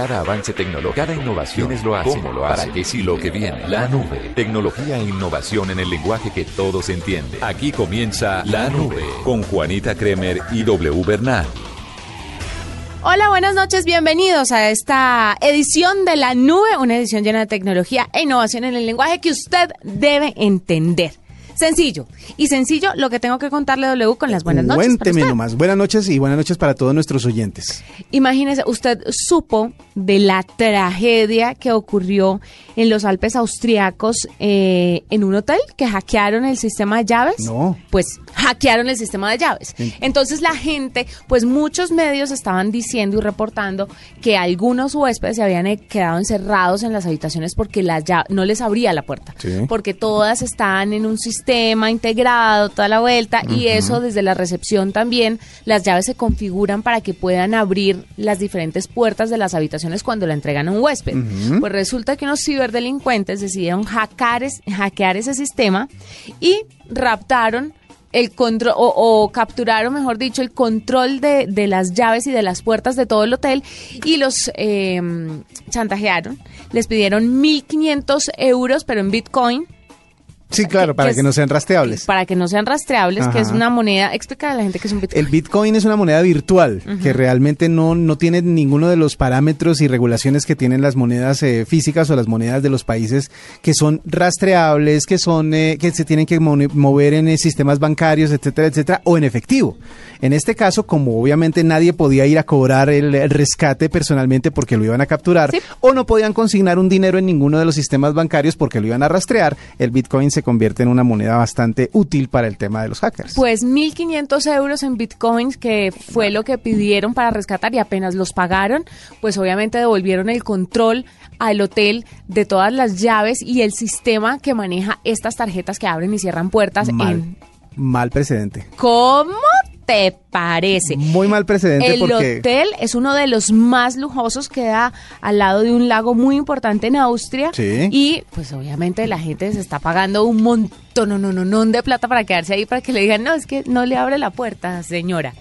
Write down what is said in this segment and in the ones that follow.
Cada avance tecnológico, cada innovación es lo hace, cómo lo hace, para que si lo que viene, la nube, tecnología e innovación en el lenguaje que todos entienden. Aquí comienza La Nube con Juanita Kremer y W Bernal. Hola, buenas noches, bienvenidos a esta edición de La Nube, una edición llena de tecnología e innovación en el lenguaje que usted debe entender. Sencillo. Y sencillo lo que tengo que contarle W con las buenas noches. Cuénteme nomás. Buenas noches y buenas noches para todos nuestros oyentes. Imagínese, usted supo de la tragedia que ocurrió en los Alpes austriacos eh, en un hotel que hackearon el sistema de llaves. No. Pues hackearon el sistema de llaves. Entonces la gente, pues muchos medios estaban diciendo y reportando que algunos huéspedes se habían quedado encerrados en las habitaciones porque la no les abría la puerta. Porque todas estaban en un sistema sistema integrado, toda la vuelta, y eso desde la recepción también, las llaves se configuran para que puedan abrir las diferentes puertas de las habitaciones cuando la entregan a un huésped. Pues resulta que unos ciberdelincuentes decidieron hackear, hackear ese sistema y raptaron el control o, capturaron, mejor dicho, el control de, de, las llaves y de las puertas de todo el hotel y los em, chantajearon. Les pidieron 1.500 euros, pero en Bitcoin Sí, claro, para que, no sean rastreables. Para que no sean rastreables, que es una moneda. Explica a la gente que es un Bitcoin. El Bitcoin es una moneda virtual que realmente no, no tiene ninguno de los parámetros y regulaciones que tienen las monedas eh, físicas o las monedas de los países que son rastreables, que son eh, que se tienen que mover en eh, sistemas bancarios, etcétera, etcétera, o en efectivo. En este caso, como obviamente nadie podía ir a cobrar el, rescate personalmente porque lo iban a capturar, o no podían consignar un dinero en ninguno de los sistemas bancarios porque lo iban a rastrear, el Bitcoin se convierte en una moneda bastante útil para el tema de los hackers. Pues 1.500 euros en bitcoins, que fue lo que pidieron para rescatar y apenas los pagaron, pues obviamente devolvieron el control al hotel de todas las llaves y el sistema que maneja estas tarjetas que abren y cierran puertas mal, en... Mal precedente. ¿Cómo? Te parece? Muy mal precedente el hotel es uno de los más lujosos, queda al lado de un lago muy importante en Austria. Y pues obviamente la gente se está pagando un montón, no, no, no, de plata para quedarse ahí para que le digan, no, es que no le abre la puerta, señora.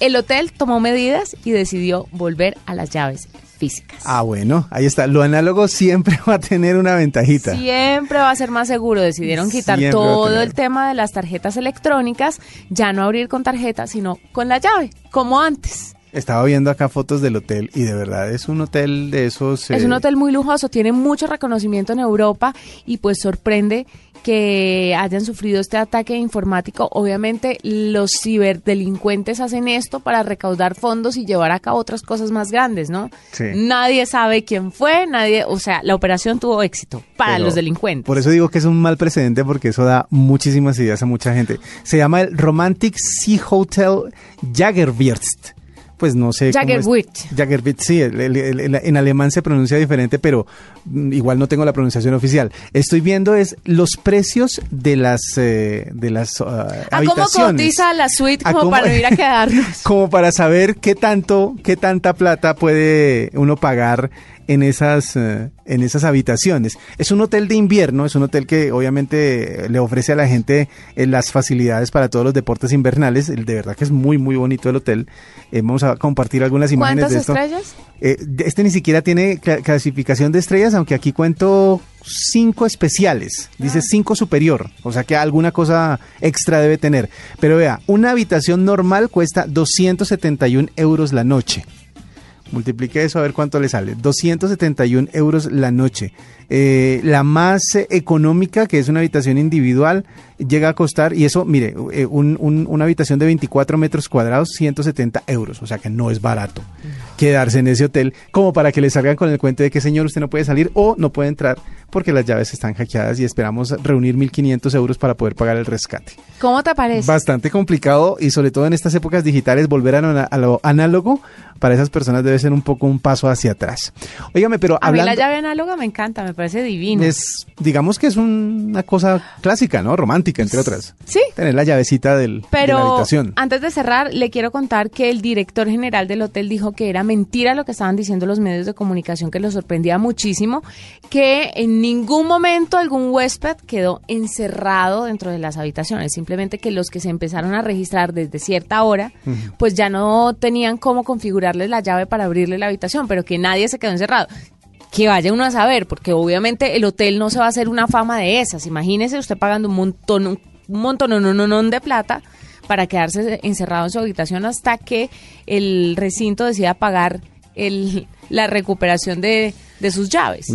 El hotel tomó medidas y decidió volver a las llaves físicas. Ah, bueno, ahí está. Lo análogo siempre va a tener una ventajita. Siempre va a ser más seguro. Decidieron quitar todo el tema de las tarjetas electrónicas, ya no abrir con tarjeta, sino con la llave, como antes. Estaba viendo acá fotos del hotel y de verdad es un hotel de esos... Es un eh, hotel muy lujoso, tiene mucho reconocimiento en Europa y pues sorprende que hayan sufrido este ataque informático. Obviamente los ciberdelincuentes hacen esto para recaudar fondos y llevar a cabo otras cosas más grandes, ¿no? Sí. Nadie sabe quién fue, nadie, o sea, la operación tuvo éxito para los delincuentes. Por eso digo que es un mal precedente porque eso da muchísimas ideas a mucha gente. Se llama el Romantic Sea Hotel Jagerbirst pues no sé. Jagerwitz. Jagerwitz, sí, en alemán se pronuncia diferente, pero mm, igual no tengo la pronunciación oficial. Estoy viendo es los precios de las eh, de las uh, ¿A cómo cotiza la suite como para ir a quedarnos? como para saber qué tanto, qué tanta plata puede uno pagar en esas, eh, en esas habitaciones. Es un hotel de invierno, es un hotel que obviamente le ofrece a la gente eh, las facilidades para todos los deportes invernales. De verdad que es muy, muy bonito el hotel. Eh, vamos a compartir algunas imágenes de esto. estrellas? este ni siquiera tiene clasificación de estrellas, aunque aquí cuento cinco especiales. Dice ah. cinco superior, o sea que alguna cosa extra debe tener. Pero vea, una habitación normal cuesta 271 euros la noche. Multiplique eso a ver cuánto le sale. 271 euros la noche. Eh, la más económica, que es una habitación individual, llega a costar, y eso, mire, eh, una habitación de 24 metros cuadrados, 170 euros. O sea que no es barato quedarse en ese hotel como para que le salgan con el cuento de que señor usted no puede salir o no puede entrar porque las llaves están hackeadas y esperamos reunir 1.500 euros para poder pagar el rescate. ¿Cómo te parece? Bastante complicado y sobre todo en estas épocas digitales volver a, lo análogo para esas personas debe ser un poco un paso hacia atrás. Óigame, pero a hablando... mí la llave análoga me encanta, me parece divino. Es, digamos que es una cosa clásica, ¿no? Romántica, entre otras. Sí. Tener la llavecita del, pero, de la habitación. antes de cerrar, le quiero contar que el director general del hotel dijo que era mentira lo que estaban diciendo los medios de comunicación, que lo sorprendía muchísimo, que en ningún momento algún huésped quedó encerrado dentro de las habitaciones, simplemente que los que se empezaron a registrar desde cierta hora, pues ya no tenían cómo configurarles la llave para abrir abrirle la habitación, pero que nadie se quedó encerrado. Que vaya uno a saber, porque obviamente el hotel no se va a hacer una fama de esas. Imagínese usted pagando un montón, un montón, no, no, de plata para quedarse encerrado en su habitación hasta que el recinto decida pagar el, la recuperación de, sus llaves.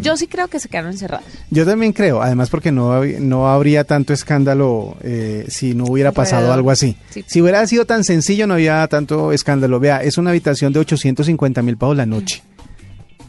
Yo sí creo que se quedaron encerrados. Yo también creo, además porque no, no habría tanto escándalo eh, si no hubiera pasado algo así. Si hubiera sido tan sencillo no había tanto escándalo. Vea, es una habitación de 850 mil pavos la noche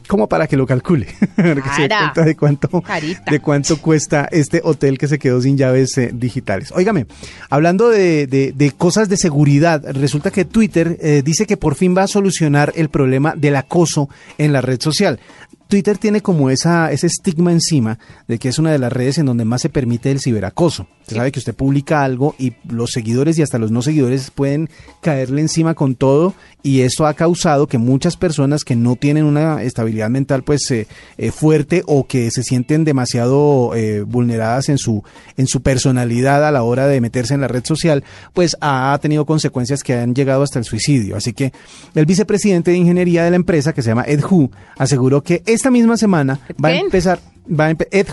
como para que lo calcule, que se dé cuenta de cuánto, de cuánto cuesta este hotel que se quedó sin llaves eh, digitales. Óigame, hablando de, de, cosas de seguridad, resulta que Twitter eh, dice que por fin va a solucionar el problema del acoso en la red social. Twitter tiene como esa, ese estigma encima de que es una de las redes en donde más se permite el ciberacoso. Usted sabe que usted publica algo y los seguidores y hasta los no seguidores pueden caerle encima con todo y esto ha causado que muchas personas que no tienen una estabilidad mental pues eh, eh, fuerte o que se sienten demasiado eh, vulneradas en su en su personalidad a la hora de meterse en la red social pues ha tenido consecuencias que han llegado hasta el suicidio así que el vicepresidente de ingeniería de la empresa que se llama Ed Hu aseguró que esta misma semana va a empezar, va a Ed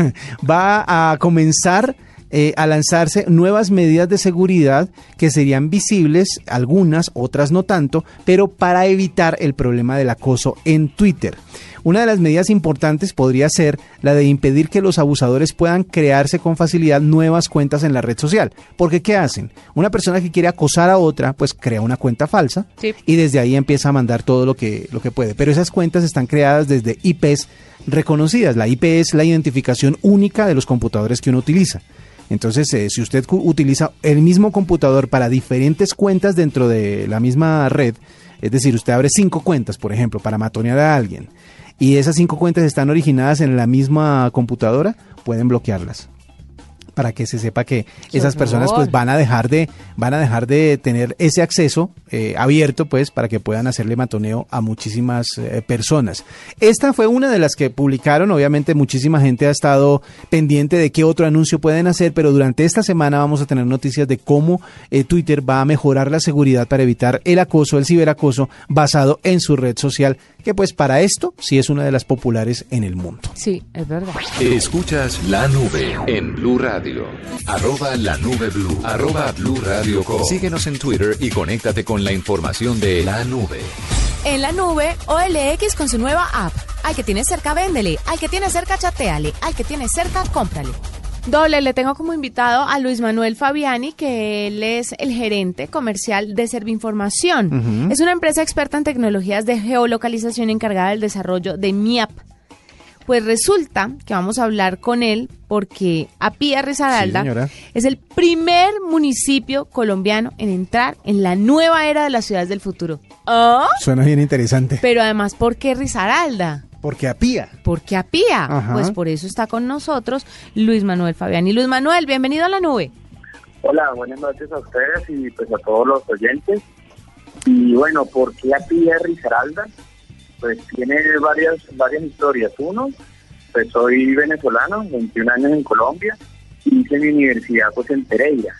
va a comenzar eh, a lanzarse nuevas medidas de seguridad que serían visibles, algunas, otras no tanto, pero para evitar el problema del acoso en Twitter. Una de las medidas importantes podría ser la de impedir que los abusadores puedan crearse con facilidad nuevas cuentas en la red social. Porque ¿qué hacen? Una persona que quiere acosar a otra, pues crea una cuenta falsa y desde ahí empieza a mandar todo lo que, lo que puede. Pero esas cuentas están creadas desde IPs reconocidas. La IP es la identificación única de los computadores que uno utiliza. Entonces, eh, si usted utiliza el mismo computador para diferentes cuentas dentro de la misma red, es decir, usted abre cinco cuentas, por ejemplo, para matonear a alguien, y esas cinco cuentas están originadas en la misma computadora, pueden bloquearlas para que se sepa que esas personas pues van a dejar de van a dejar de tener ese acceso eh, abierto pues para que puedan hacerle matoneo a muchísimas eh, personas. Esta fue una de las que publicaron. Obviamente muchísima gente ha estado pendiente de qué otro anuncio pueden hacer pero durante esta semana vamos a tener noticias de cómo eh, Twitter va a mejorar la seguridad para evitar el acoso el ciberacoso basado en su red social que pues para esto sí es una de las populares en el mundo sí es verdad escuchas la nube en Blue Radio Arroba la nube blue. Arroba blue radio Síguenos en Twitter y conéctate con la información de la nube. En la nube, OLX con su nueva app. Al que tiene cerca, véndele. Al que tiene cerca, chateale. Al que tiene cerca, cómprale. Doble, le tengo como invitado a Luis Manuel Fabiani, que él es el gerente comercial de Servinformación. Es una empresa experta en tecnologías de geolocalización encargada del desarrollo de MIAP, pues resulta que vamos a hablar con él porque Apía Risaralda es el primer municipio colombiano en entrar en la nueva era de las ciudades del futuro. ¿Oh? Suena bien interesante. Pero además, ¿por qué Risaralda? Porque Apía. Porque Apía. Pues por eso está con nosotros Luis Manuel Fabián. Y Luis Manuel, bienvenido a la nube. Hola, buenas noches a ustedes y pues a todos los oyentes. Y bueno, ¿por qué Apía Risaralda? pues tiene varias varias historias. Uno, pues soy venezolano, 21 años en Colombia, y hice mi universidad pues en Pereira.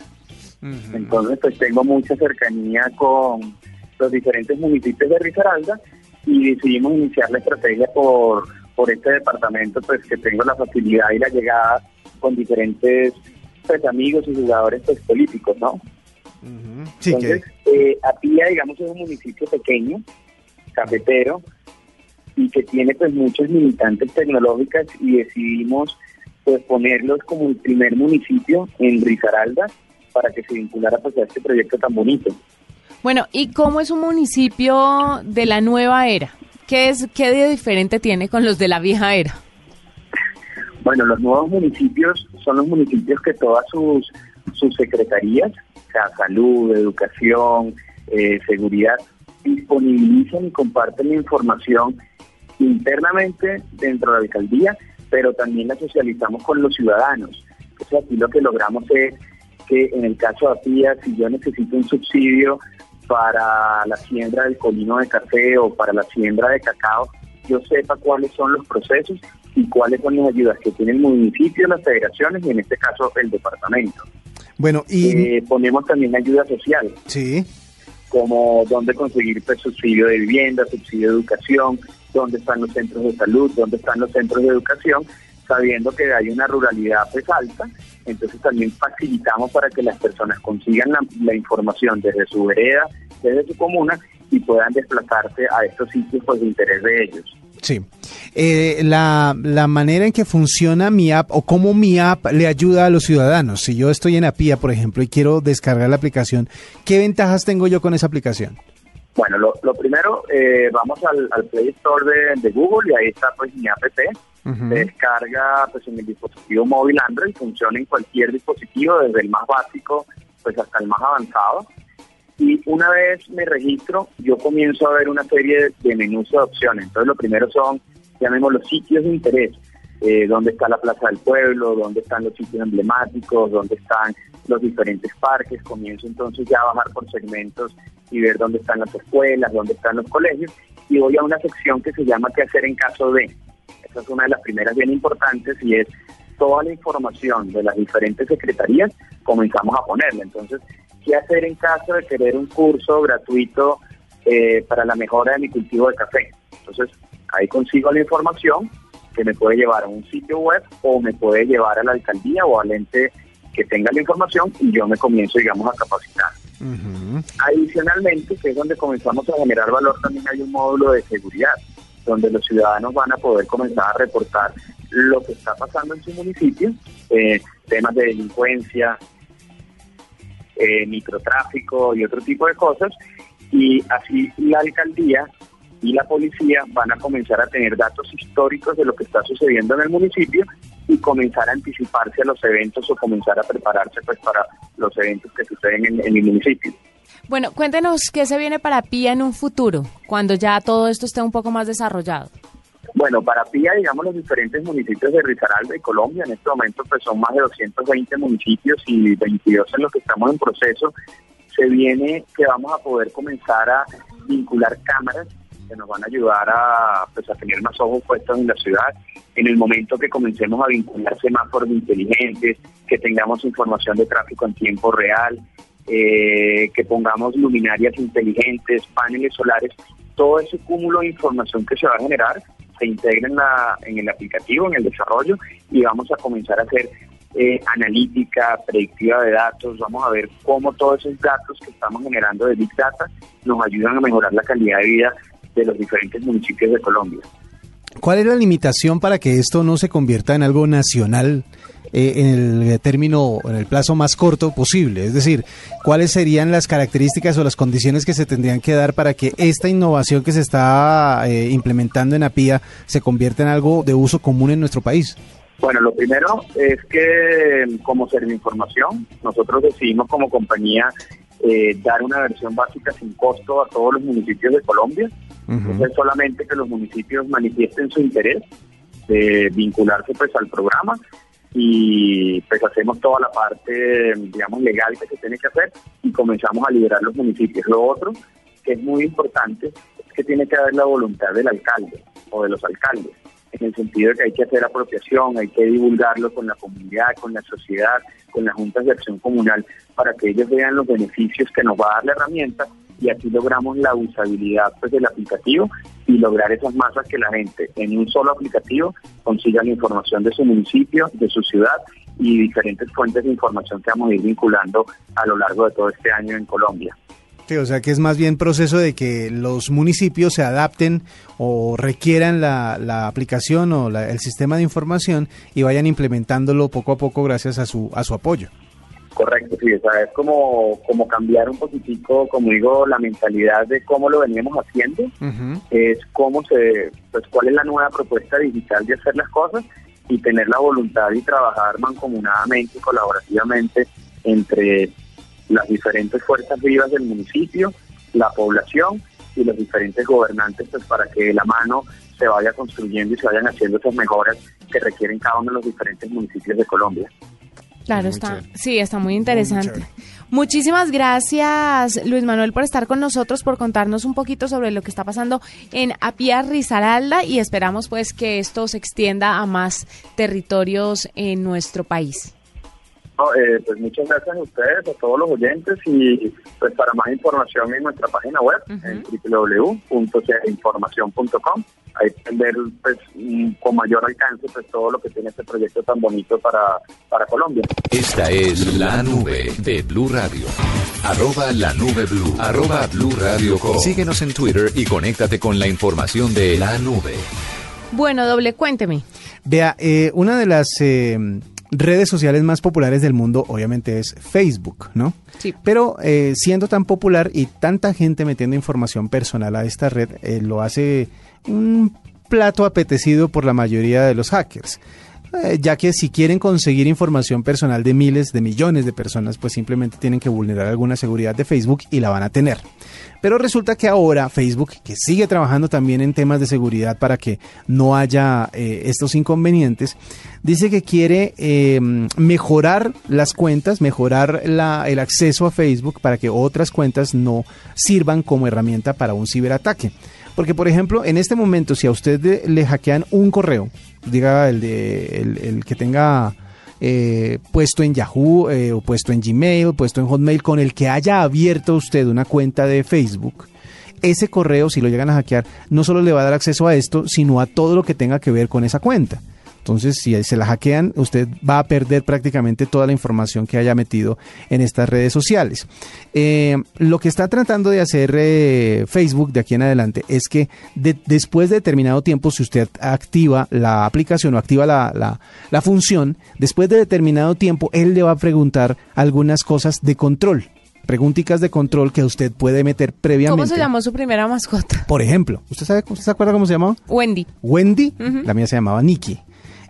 Entonces pues tengo mucha cercanía con los diferentes municipios de Risaralda y decidimos iniciar la estrategia por, por este departamento pues que tengo la facilidad y la llegada con diferentes pues amigos y jugadores pues políticos, ¿no? Entonces, eh, Apía, digamos, es un municipio pequeño, cafetero, y que tiene pues muchos militantes tecnológicas y decidimos pues ponerlos como el primer municipio en Risaralda para que se vinculara pues a este proyecto tan bonito. Bueno, ¿y cómo es un municipio de la nueva era? ¿Qué es qué de diferente tiene con los de la vieja era? Bueno, los nuevos municipios son los municipios que todas sus sus secretarías, o sea, salud, educación, eh, seguridad, disponibilizan y comparten la información internamente dentro de la alcaldía, pero también la socializamos con los ciudadanos. Entonces aquí lo que logramos es que en el caso de Apía, si yo necesito un subsidio para la siembra del colino de café o para la siembra de cacao, yo sepa cuáles son los procesos y cuáles son las ayudas que tiene el municipio, las federaciones y en este caso el departamento. Bueno, y eh, ponemos también ayuda social. Sí como dónde conseguir pues, subsidio de vivienda, subsidio de educación, dónde están los centros de salud, dónde están los centros de educación, sabiendo que hay una ruralidad pues alta, entonces también facilitamos para que las personas consigan la, información desde su vereda, desde su comuna y puedan desplazarse a estos sitios por pues, de interés de ellos. Sí. Eh, la, la, manera en que funciona mi app o cómo mi app le ayuda a los ciudadanos. Si yo estoy en APIA, por ejemplo, y quiero descargar la aplicación, ¿qué ventajas tengo yo con esa aplicación? Bueno, lo, lo primero, eh, vamos al, Play Store de, Google y ahí está pues mi app. Se descarga pues en el dispositivo móvil Android, funciona en cualquier dispositivo, desde el más básico pues hasta el más avanzado. Y una vez me registro, yo comienzo a ver una serie de menús de opciones. Entonces, lo primero son, llamemos los sitios de interés. Eh, dónde está la Plaza del Pueblo, dónde están los sitios emblemáticos, dónde están los diferentes parques. Comienzo entonces ya a bajar por segmentos y ver dónde están las escuelas, dónde están los colegios. Y voy a una sección que se llama ¿Qué hacer en caso de? Esa es una de las primeras bien importantes y es toda la información de las diferentes secretarías comenzamos a ponerla. Entonces, qué hacer en caso de querer un curso gratuito eh, para la mejora de mi cultivo de café. Entonces, ahí consigo la información que me puede llevar a un sitio web o me puede llevar a la alcaldía o al ente que tenga la información y yo me comienzo, digamos, a capacitar. Adicionalmente, que es donde comenzamos a generar valor, también hay un módulo de seguridad, donde los ciudadanos van a poder comenzar a reportar lo que está pasando en su municipio, eh, temas de delincuencia, eh, microtráfico y otro tipo de cosas. Y así la alcaldía y la policía van a comenzar a tener datos históricos de lo que está sucediendo en el municipio y comenzar a anticiparse a los eventos o comenzar a prepararse pues para los eventos que suceden en, en el municipio. Bueno, cuéntenos qué se viene para PIA en un futuro, cuando ya todo esto esté un poco más desarrollado. Bueno, para PIA, digamos, los diferentes municipios de Risaralda y Colombia, en este momento pues son más de 220 municipios y 22 en los que estamos en proceso, se viene que vamos a poder comenzar a vincular cámaras que nos van a ayudar a, pues, a tener más ojos puestos en la ciudad. En el momento que comencemos a vincular semáforos inteligentes, que tengamos información de tráfico en tiempo real, eh, que pongamos luminarias inteligentes, paneles solares, todo ese cúmulo de información que se va a generar se integra en, la, en el aplicativo, en el desarrollo, y vamos a comenzar a hacer eh, analítica, predictiva de datos, vamos a ver cómo todos esos datos que estamos generando de Big Data nos ayudan a mejorar la calidad de vida de los diferentes municipios de Colombia. ¿Cuál es la limitación para que esto no se convierta en algo nacional eh, en el término, en el plazo más corto posible? Es decir, ¿cuáles serían las características o las condiciones que se tendrían que dar para que esta innovación que se está eh, implementando en APIA se convierta en algo de uso común en nuestro país? Bueno, lo primero es que como información, nosotros decidimos como compañía eh, dar una versión básica sin costo a todos los municipios de Colombia. es solamente que los municipios manifiesten su interés de vincularse pues al programa y pues hacemos toda la parte, digamos, legal que se tiene que hacer y comenzamos a liberar los municipios. Lo otro, que es muy importante, es que tiene que haber la voluntad del alcalde o de los alcaldes, en el sentido de que hay que hacer apropiación, hay que divulgarlo con la comunidad, con la sociedad, con las juntas de acción comunal, para que ellos vean los beneficios que nos va a dar la herramienta y así logramos la usabilidad pues, del aplicativo y lograr esas masas que la gente en un solo aplicativo consiga la información de su municipio, de su ciudad y diferentes fuentes de información que vamos a ir vinculando a lo largo de todo este año en Colombia. Sí, o sea que es más bien proceso de que los municipios se adapten o requieran la, la aplicación o el sistema de información y vayan implementándolo poco a poco gracias a su, a su apoyo. Correcto, sí, es como, como cambiar un poquitico, como digo, la mentalidad de cómo lo veníamos haciendo, es cómo se, pues cuál es la nueva propuesta digital de hacer las cosas y tener la voluntad y trabajar mancomunadamente y colaborativamente entre las diferentes fuerzas vivas del municipio, la población y los diferentes gobernantes, pues para que de la mano se vaya construyendo y se vayan haciendo esas mejoras que requieren cada uno de los diferentes municipios de Colombia. Claro, está, sí, está muy interesante. Muchísimas gracias, Luis Manuel, por estar con nosotros, por contarnos un poquito sobre lo que está pasando en Apia Rizaralda y esperamos pues que esto se extienda a más territorios en nuestro país. Eh, pues muchas gracias a ustedes, a todos los oyentes y pues para más información en nuestra página web en www.información.com ahí pueden ver pues, con mayor alcance pues todo lo que tiene este proyecto tan bonito para, para Colombia. Esta es la nube de Blue Radio. Arroba la nube blue. Arroba blue radio Síguenos en Twitter y conéctate con la información de la nube. Bueno, doble, cuénteme. Vea, eh, una de las eh, redes sociales más populares del mundo obviamente es Facebook, ¿no? Sí. Pero eh, siendo tan popular y tanta gente metiendo información personal a esta red, eh, lo hace un plato apetecido por la mayoría de los hackers. Eh, ya que si quieren conseguir información personal de miles, de millones de personas, pues simplemente tienen que vulnerar alguna seguridad de Facebook y la van a tener. Pero resulta que ahora Facebook, que sigue trabajando también en temas de seguridad para que no haya eh, estos inconvenientes, dice que quiere eh, mejorar las cuentas, mejorar la, el acceso a Facebook para que otras cuentas no sirvan como herramienta para un ciberataque. Porque, por ejemplo, en este momento, si a usted le hackean un correo, diga el, de, el, que tenga eh, puesto en Yahoo eh, o puesto en Gmail, puesto en Hotmail, con el que haya abierto usted una cuenta de Facebook, ese correo, si lo llegan a hackear, no solo le va a dar acceso a esto, sino a todo lo que tenga que ver con esa cuenta. Entonces, si se la hackean, usted va a perder prácticamente toda la información que haya metido en estas redes sociales. Eh, lo que está tratando de hacer eh, Facebook de aquí en adelante es que después de determinado tiempo, si usted activa la aplicación o activa la, la función, después de determinado tiempo, él le va a preguntar algunas cosas de control preguntitas de control que usted puede meter previamente. ¿Cómo se llamó su primera mascota? Por ejemplo, ¿usted sabe, usted se acuerda cómo se llamaba? Wendy. Wendy, la mía se llamaba Nikki.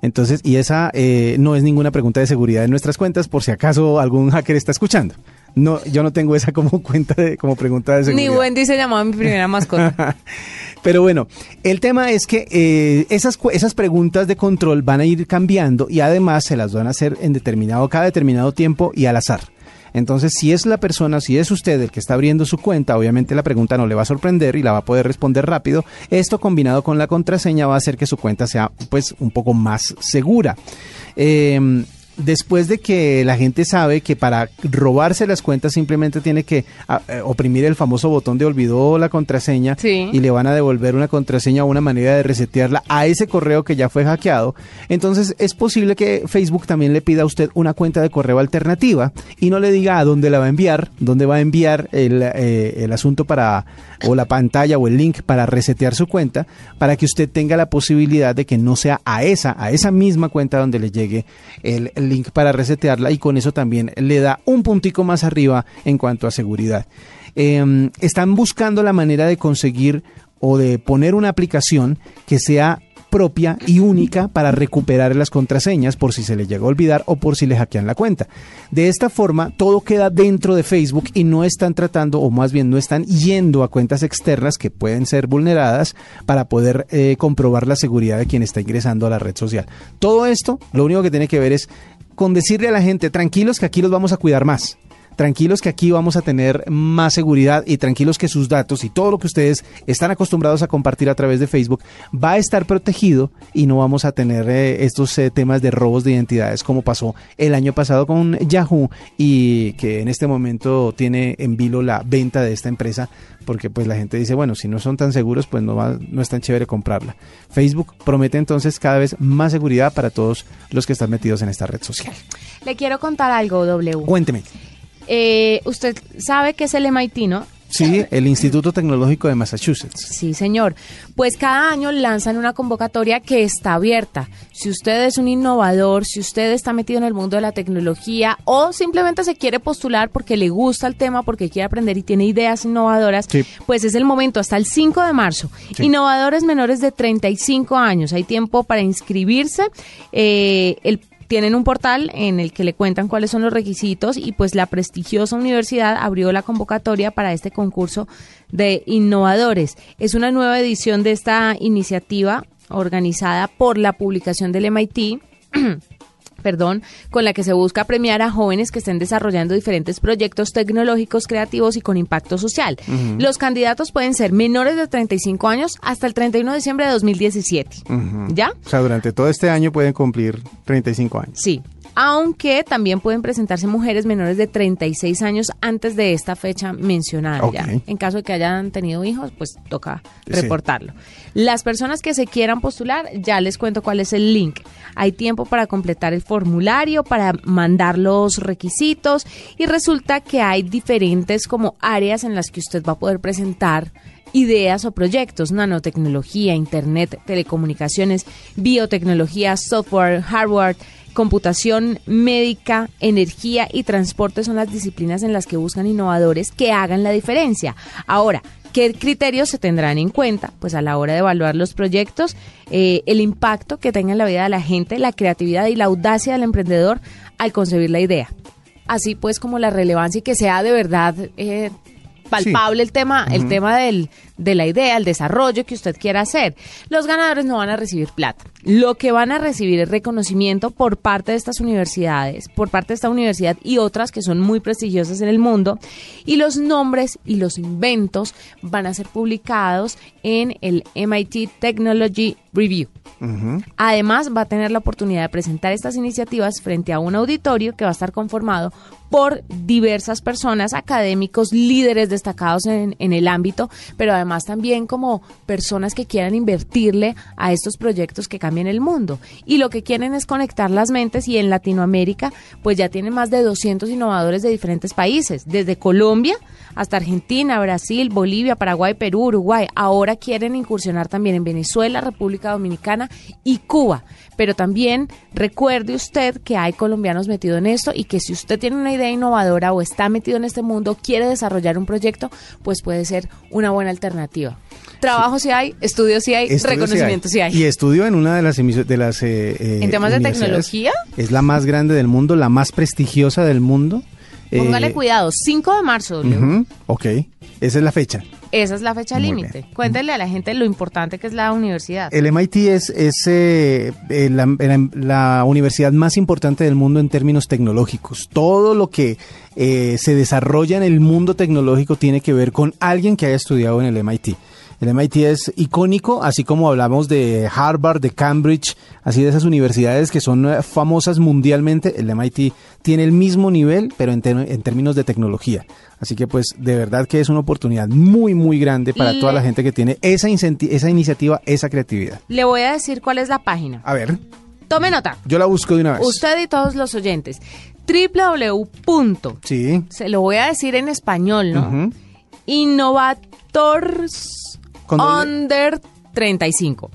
Entonces, y esa eh, no es ninguna pregunta de seguridad en nuestras cuentas, por si acaso algún hacker está escuchando. No, yo no tengo esa como cuenta de, como pregunta de seguridad. Ni Wendy se llamaba mi primera mascota. Pero bueno, el tema es que eh, esas, esas preguntas de control van a ir cambiando y además se las van a hacer en determinado, cada determinado tiempo y al azar. Entonces, si es la persona, si es usted el que está abriendo su cuenta, obviamente la pregunta no le va a sorprender y la va a poder responder rápido. Esto combinado con la contraseña va a hacer que su cuenta sea pues un poco más segura. Eh, después de que la gente sabe que para robarse las cuentas simplemente tiene que ah, eh, oprimir el famoso botón de olvidó la contraseña y le van a devolver una contraseña o una manera de resetearla a ese correo que ya fue hackeado, entonces es posible que Facebook también le pida a usted una cuenta de correo alternativa y no le diga a dónde la va a enviar, dónde va a enviar el, eh, el asunto para o la pantalla o el link para resetear su cuenta para que usted tenga la posibilidad de que no sea a esa, a esa misma cuenta donde le llegue el link para resetearla y con eso también le da un puntico más arriba en cuanto a seguridad. Em, están buscando la manera de conseguir o de poner una aplicación que sea propia y única para recuperar las contraseñas por si se le llega a olvidar o por si le hackean la cuenta. De esta forma, todo queda dentro de Facebook y no están tratando, o más bien no están yendo a cuentas externas que pueden ser vulneradas para poder eh, comprobar la seguridad de quien está ingresando a la red social. Todo esto, lo único que tiene que ver es con decirle a la gente, tranquilos que aquí los vamos a cuidar más tranquilos que aquí vamos a tener más seguridad y tranquilos que sus datos y todo lo que ustedes están acostumbrados a compartir a través de Facebook va a estar protegido y no vamos a tener eh, estos eh, temas de robos de identidades como pasó el año pasado con Yahoo y que en este momento tiene en vilo la venta de esta empresa porque pues la gente dice, bueno, si no son tan seguros, pues no, va, no es tan chévere comprarla. Facebook promete entonces cada vez más seguridad para todos los que están metidos en esta red social. Le quiero contar algo, W. Cuénteme. Eh, usted sabe que es el MIT, ¿no? Sí, el Instituto Tecnológico de Massachusetts. Sí, señor. Pues cada año lanzan una convocatoria que está abierta. Si usted es un innovador, si usted está metido en el mundo de la tecnología o simplemente se quiere postular porque le gusta el tema, porque quiere aprender y tiene ideas innovadoras, pues es el momento hasta el 5 de marzo. Innovadores menores de 35 años. Hay tiempo para inscribirse. Eh, el tienen un portal en el que le cuentan cuáles son los requisitos y pues la prestigiosa universidad abrió la convocatoria para este concurso de innovadores. Es una nueva edición de esta iniciativa organizada por la publicación del MIT perdón, con la que se busca premiar a jóvenes que estén desarrollando diferentes proyectos tecnológicos creativos y con impacto social. Los candidatos pueden ser menores de 35 años hasta el 31 de diciembre de 2017. ¿Ya? O sea, durante todo este año pueden cumplir 35 años. Sí. Aunque también pueden presentarse mujeres menores de 36 años antes de esta fecha mencionada. ya. En caso de que hayan tenido hijos, pues toca Sí. reportarlo. Las personas que se quieran postular, ya les cuento cuál es el link. Hay tiempo para completar el formulario, para mandar los requisitos y resulta que hay diferentes como áreas en las que usted va a poder presentar ideas o proyectos, nanotecnología, internet, telecomunicaciones, biotecnología, software, hardware, computación médica, energía y transporte son las disciplinas en las que buscan innovadores que hagan la diferencia. Ahora, ¿qué criterios se tendrán en cuenta? Pues a la hora de evaluar los proyectos, eh, el impacto que tenga en la vida de la gente, la creatividad y la audacia del emprendedor al concebir la idea. Así pues como la relevancia y que sea de verdad eh, palpable el tema, el tema del, de la idea, el desarrollo que usted quiera hacer. Los ganadores no van a recibir plata. Lo que van a recibir es reconocimiento por parte de estas universidades, por parte de esta universidad y otras que son muy prestigiosas en el mundo. Y los nombres y los inventos van a ser publicados en el MIT Technology Review. Además, va a tener la oportunidad de presentar estas iniciativas frente a un auditorio que va a estar conformado por diversas personas, académicos, líderes destacados en, en el ámbito, pero además también como personas que quieran invertirle a estos proyectos que cambien el mundo. Y lo que quieren es conectar las mentes y en Latinoamérica, pues ya tienen más de 200 innovadores de diferentes países, desde Colombia hasta Argentina, Brasil, Bolivia, Paraguay, Perú, Uruguay. Ahora quieren incursionar también en Venezuela, República Dominicana y Cuba. Pero también recuerde usted que hay colombianos metidos en esto y que si usted tiene una idea innovadora o está metido en este mundo, quiere desarrollar un proyecto, pues puede ser una buena alternativa. Trabajo si hay, estudios si hay, Estudio reconocimiento si hay. Y estudio en una de las de las eh, eh, ¿En temas de tecnología? Es la más grande del mundo, la más prestigiosa del mundo. Póngale Eh, cuidado, 5 de marzo, ujú, ok, esa es la fecha. Esa es la fecha límite. bien. Cuéntele a la gente lo importante que es la universidad. El MIT es, es eh, eh, la universidad más importante del mundo en términos tecnológicos. Todo lo que eh, se desarrolla en el mundo tecnológico tiene que ver con alguien que haya estudiado en el MIT. El MIT es icónico, así como hablamos de Harvard, de Cambridge, así de esas universidades que son eh, famosas mundialmente. El MIT tiene el mismo nivel, pero en, términos de tecnología. Así que pues de verdad que es una oportunidad muy, muy grande para toda la gente que tiene esa, esa iniciativa, esa creatividad. Le voy a decir cuál es la página. A ver, Tome nota. yo la busco de una vez. Usted y todos los oyentes. www. Sí. Se lo voy a decir en español, ¿no? Innovators Under 35.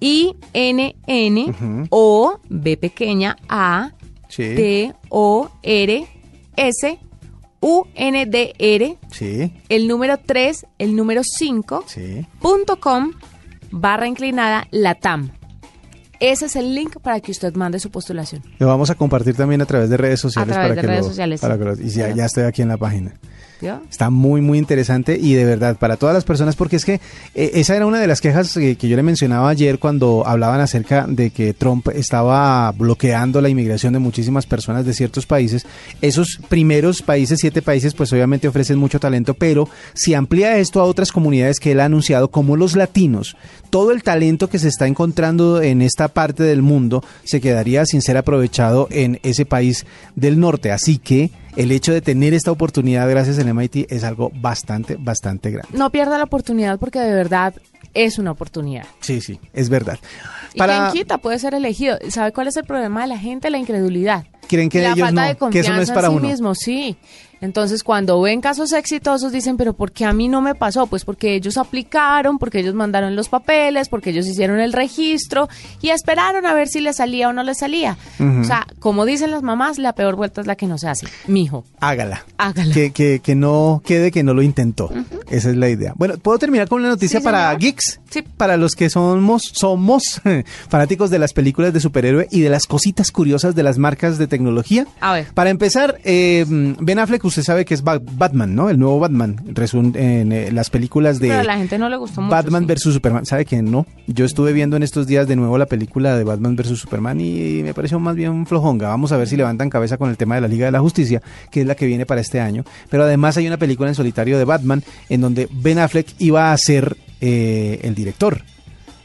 I N N Ujú. O B pequeña A Sí. T O R S U N D R Sí. el número 3, el número 5 Sí. punto com barra inclinada latam. Ese es el link para que usted mande su postulación. Lo vamos a compartir también a través de redes sociales. través para de que redes lo- sociales, para sí. que lo- y ya estoy aquí en la página. Está muy, muy interesante y de verdad para todas las personas, porque es que eh, esa era una de las quejas eh, que yo le mencionaba ayer cuando hablaban acerca de que Trump estaba bloqueando la inmigración de muchísimas personas de ciertos países. Esos primeros países, siete países, pues obviamente ofrecen mucho talento, pero si amplía esto a otras comunidades que él ha anunciado, como los latinos, todo el talento que se está encontrando en esta parte del mundo se quedaría sin ser aprovechado en ese país del norte. Así que el hecho de tener esta oportunidad gracias al MIT es algo bastante, bastante grande. No pierda la oportunidad porque de verdad es una oportunidad. Sí, sí, es verdad. Y quien quita puede ser elegido. ¿Sabe cuál es el problema de la gente? La incredulidad. Creen que la ellos falta no, de que confianza eso no es para en sí uno. mismo, sí. Entonces, cuando ven casos exitosos, dicen, pero ¿por qué a mí no me pasó? Pues porque ellos aplicaron, porque ellos mandaron los papeles, porque ellos hicieron el registro y esperaron a ver si les salía o no les salía. O sea, como dicen las mamás, la peor vuelta es la que no se hace. Mijo, Hágala. hágala. Que, que, que no quede que no lo intentó. Esa es la idea. Bueno, ¿puedo terminar con una noticia Sí, para geeks? Sí. Para los que somos, somos fanáticos de las películas de superhéroe y de las cositas curiosas de las marcas de tecnología. A ver. Para empezar, eh, Ben Affleck, usted sabe que es Ba- Batman, ¿no? El nuevo Batman. En eh, las películas de... Pero a la gente no le gustó mucho. Batman sí. versus Superman. ¿Sabe que no? Yo estuve viendo en estos días de nuevo la película de Batman versus Superman y me pareció más bien flojonga. Vamos a ver si levantan cabeza con el tema de la Liga de la Justicia, que es la que viene para este año. Pero además hay una película en solitario de Batman en donde Ben Affleck iba a ser eh, el director.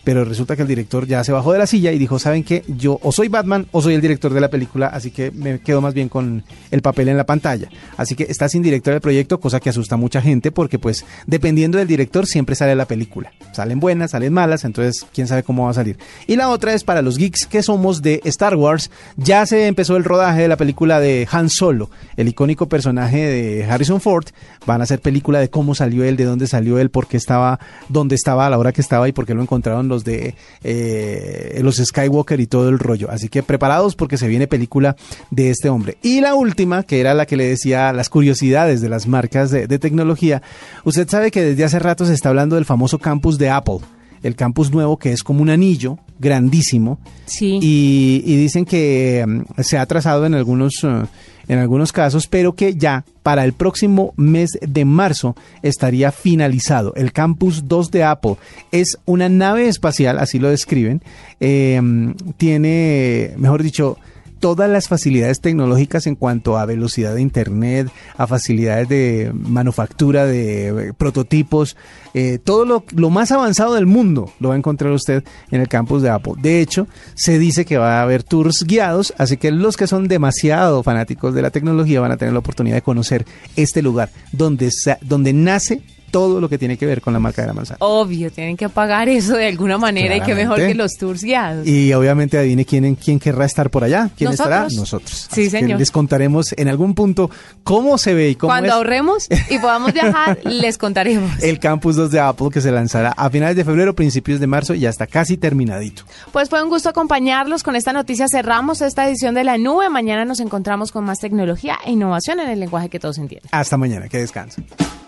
Pero resulta que el director ya se bajó de la silla y dijo, ¿saben qué? Yo o soy Batman o soy el director de la película, así que me quedo más bien con el papel en la pantalla. Así que está sin director del proyecto, cosa que asusta a mucha gente porque pues dependiendo del director siempre sale la película. Salen buenas, salen malas, entonces quién sabe cómo va a salir. Y la otra es para los geeks que somos de Star Wars, ya se empezó el rodaje de la película de Han Solo, el icónico personaje de Harrison Ford. Van a hacer película de cómo salió él, de dónde salió él, por qué estaba, dónde estaba a la hora que estaba y por qué lo encontraron los de eh, los Skywalker y todo el rollo. Así que preparados porque se viene película de este hombre. Y la última, que era la que le decía las curiosidades de las marcas de, de tecnología. Usted sabe que desde hace rato se está hablando del famoso campus de Apple el campus nuevo que es como un anillo grandísimo Sí. y, y dicen que mm, se ha trazado en algunos eh, en algunos casos pero que ya para el próximo mes de marzo estaría finalizado. El campus 2 de Apple es una nave espacial así lo describen eh, tiene mejor dicho todas las facilidades tecnológicas en cuanto a velocidad de internet, a facilidades de manufactura de eh, prototipos, eh, todo lo, lo, más avanzado del mundo lo va a encontrar usted en el campus de Apple. De hecho, se dice que va a haber tours guiados, así que los que son demasiado fanáticos de la tecnología van a tener la oportunidad de conocer este lugar donde, donde nace todo lo que tiene que ver con la marca de la manzana. Obvio, tienen que pagar eso de alguna manera Claramente. y que mejor que los tours guiados. Y obviamente adivine quién, quién querrá estar por allá. ¿Quién ¿Nosotros? estará? Nosotros. Sí, Así señor. les contaremos en algún punto cómo se ve y cómo Cuando es ahorremos y podamos viajar, les contaremos. el Campus 2 de Apple que se lanzará a finales de febrero, principios de marzo y ya está casi terminadito. Pues fue un gusto acompañarlos con esta noticia. Cerramos esta edición de la nube. Mañana nos encontramos con más tecnología e innovación en el lenguaje que todos entienden. Hasta mañana, que descansen.